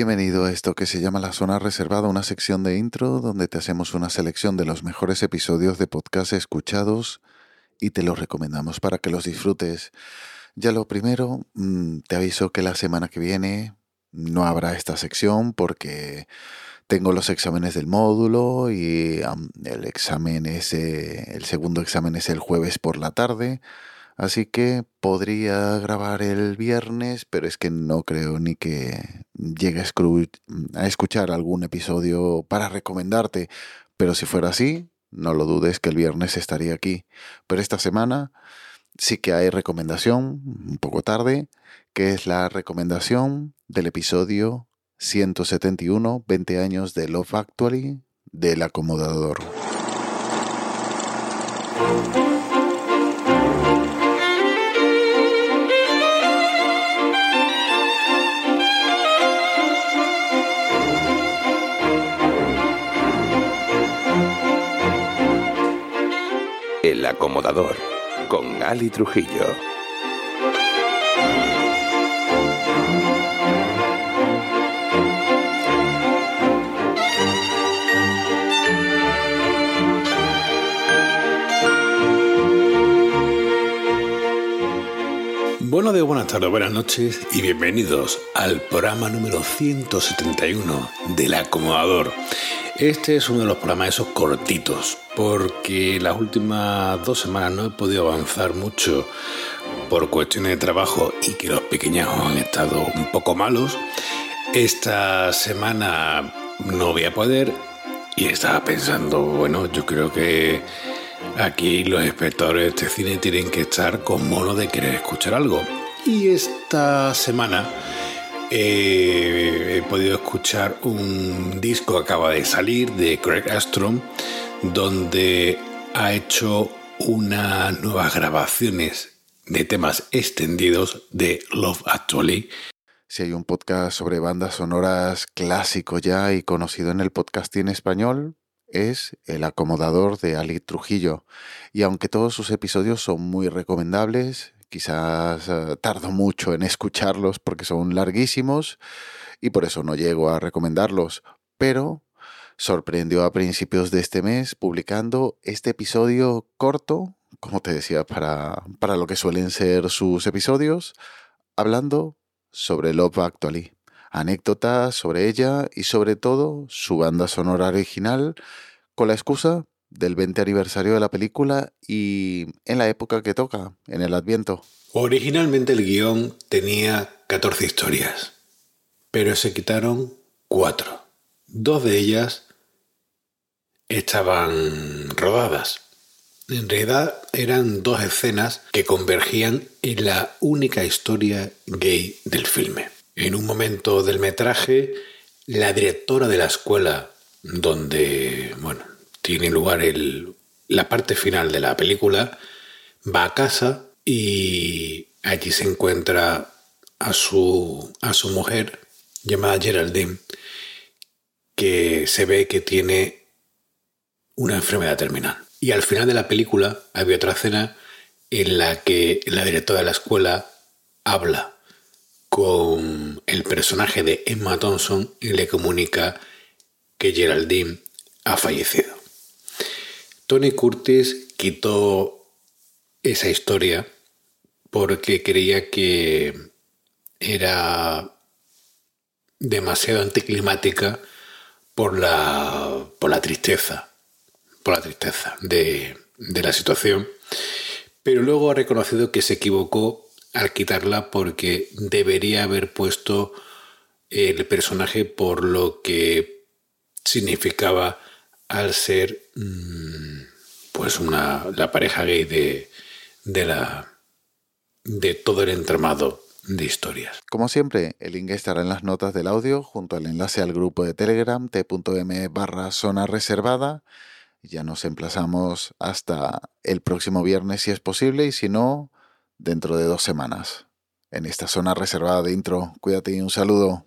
Bienvenido a esto que se llama La Zona Reservada, una sección de intro donde te hacemos una selección de los mejores episodios de podcast escuchados y te los recomendamos para que los disfrutes. Ya lo primero, mm, te aviso que la semana que viene no habrá esta sección porque tengo los exámenes del módulo y el examen es, el segundo examen es el jueves por la tarde. Así que podría grabar el viernes, pero es que no creo ni que llegue a escuchar algún episodio para recomendarte. Pero si fuera así, no lo dudes que el viernes estaría aquí. Pero esta semana sí que hay recomendación, un poco tarde, que es la recomendación del episodio 171, 20 años de Love Actually, del acomodador. Acomodador con Ali Trujillo. Buenos días, buenas tardes, buenas noches y bienvenidos al programa número 171 del acomodador. Este es uno de los programas esos cortitos, porque las últimas dos semanas no he podido avanzar mucho por cuestiones de trabajo y que los pequeños han estado un poco malos. Esta semana no voy a poder y estaba pensando, bueno, yo creo que aquí los espectadores de este cine tienen que estar con mono de querer escuchar algo. Y esta semana he podido escuchar un disco que acaba de salir de Craig Astrom, donde ha hecho unas nuevas grabaciones de temas extendidos de Love Actually. Si hay un podcast sobre bandas sonoras clásico ya y conocido en el podcasting español, es El acomodador de Ali Trujillo. Y aunque todos sus episodios son muy recomendables, Quizás eh, tardo mucho en escucharlos porque son larguísimos y por eso no llego a recomendarlos, pero sorprendió a principios de este mes publicando este episodio corto, como te decía, para, para lo que suelen ser sus episodios, hablando sobre Love Actually, anécdotas sobre ella y sobre todo su banda sonora original, con la excusa del 20 aniversario de la película y en la época que toca, en el Adviento. Originalmente el guion tenía 14 historias, pero se quitaron 4. Dos de ellas estaban rodadas. En realidad eran dos escenas que convergían en la única historia gay del filme. En un momento del metraje, la directora de la escuela donde, bueno, tiene lugar la parte final de la película, va a casa y allí se encuentra a su, a su mujer llamada Geraldine, que se ve que tiene una enfermedad terminal. Y al final de la película había otra escena en la que la directora de la escuela habla con el personaje de Emma Thompson y le comunica que Geraldine ha fallecido. Tony Curtis quitó esa historia porque creía que era demasiado anticlimática por la, por la tristeza, por la tristeza de, de la situación. Pero luego ha reconocido que se equivocó al quitarla porque debería haber puesto el personaje por lo que significaba al ser mm, pues una, la pareja gay de, de, la, de todo el entramado de historias. Como siempre, el link estará en las notas del audio junto al enlace al grupo de Telegram t.m barra zona reservada. Ya nos emplazamos hasta el próximo viernes si es posible y si no, dentro de dos semanas. En esta zona reservada de intro, cuídate y un saludo.